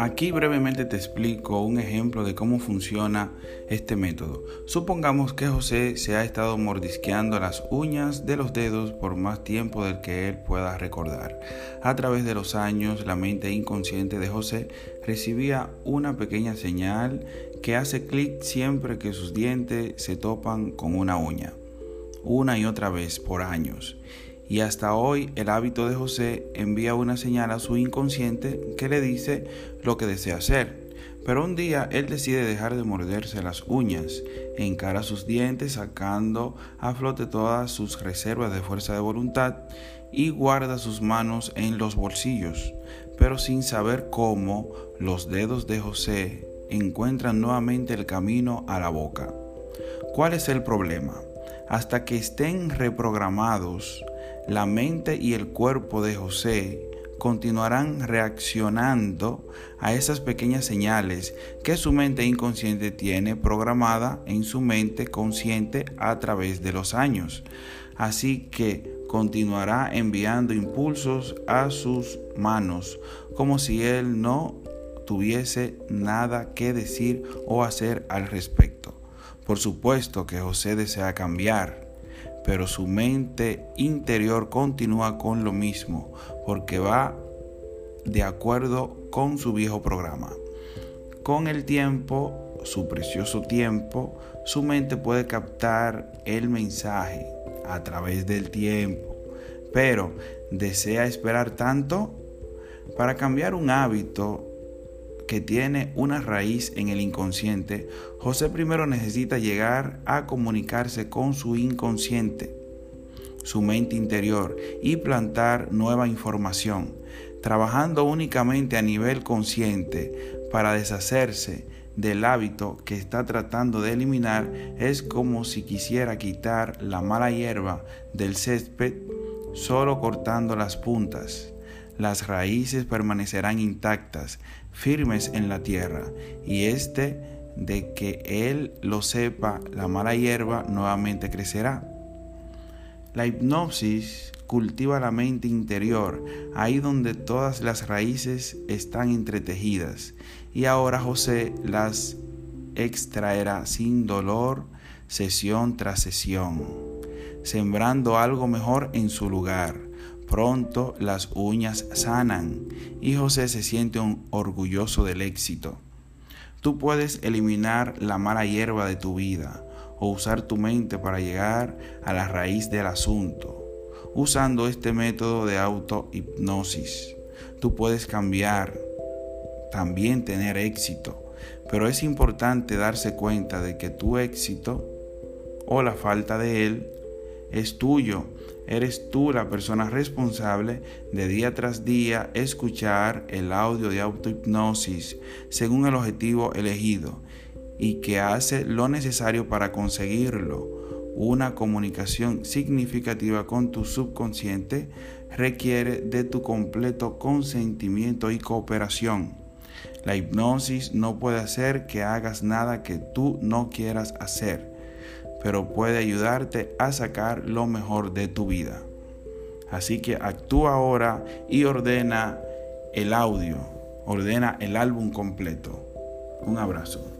Aquí brevemente te explico un ejemplo de cómo funciona este método. Supongamos que José se ha estado mordisqueando las uñas de los dedos por más tiempo del que él pueda recordar. A través de los años, la mente inconsciente de José recibía una pequeña señal que hace clic siempre que sus dientes se topan con una uña, una y otra vez por años y hasta hoy el hábito de José envía una señal a su inconsciente que le dice lo que desea hacer. Pero un día él decide dejar de morderse las uñas, encara sus dientes sacando a flote todas sus reservas de fuerza de voluntad y guarda sus manos en los bolsillos. Pero sin saber cómo, los dedos de José encuentran nuevamente el camino a la boca. ¿Cuál es el problema? Hasta que estén reprogramados, la mente y el cuerpo de José continuarán reaccionando a esas pequeñas señales que su mente inconsciente tiene programada en su mente consciente a través de los años. Así que continuará enviando impulsos a sus manos como si él no tuviese nada que decir o hacer al respecto. Por supuesto que José desea cambiar pero su mente interior continúa con lo mismo, porque va de acuerdo con su viejo programa. Con el tiempo, su precioso tiempo, su mente puede captar el mensaje a través del tiempo, pero desea esperar tanto para cambiar un hábito que tiene una raíz en el inconsciente, José primero necesita llegar a comunicarse con su inconsciente, su mente interior, y plantar nueva información, trabajando únicamente a nivel consciente para deshacerse del hábito que está tratando de eliminar. Es como si quisiera quitar la mala hierba del césped solo cortando las puntas las raíces permanecerán intactas, firmes en la tierra, y este de que él lo sepa, la mala hierba nuevamente crecerá. La hipnosis cultiva la mente interior, ahí donde todas las raíces están entretejidas, y ahora José las extraerá sin dolor, sesión tras sesión, sembrando algo mejor en su lugar Pronto las uñas sanan y José se siente orgulloso del éxito. Tú puedes eliminar la mala hierba de tu vida o usar tu mente para llegar a la raíz del asunto. Usando este método de autohipnosis, tú puedes cambiar, también tener éxito, pero es importante darse cuenta de que tu éxito o la falta de él es tuyo. Eres tú la persona responsable de día tras día escuchar el audio de autohipnosis según el objetivo elegido y que hace lo necesario para conseguirlo. Una comunicación significativa con tu subconsciente requiere de tu completo consentimiento y cooperación. La hipnosis no puede hacer que hagas nada que tú no quieras hacer pero puede ayudarte a sacar lo mejor de tu vida. Así que actúa ahora y ordena el audio, ordena el álbum completo. Un abrazo.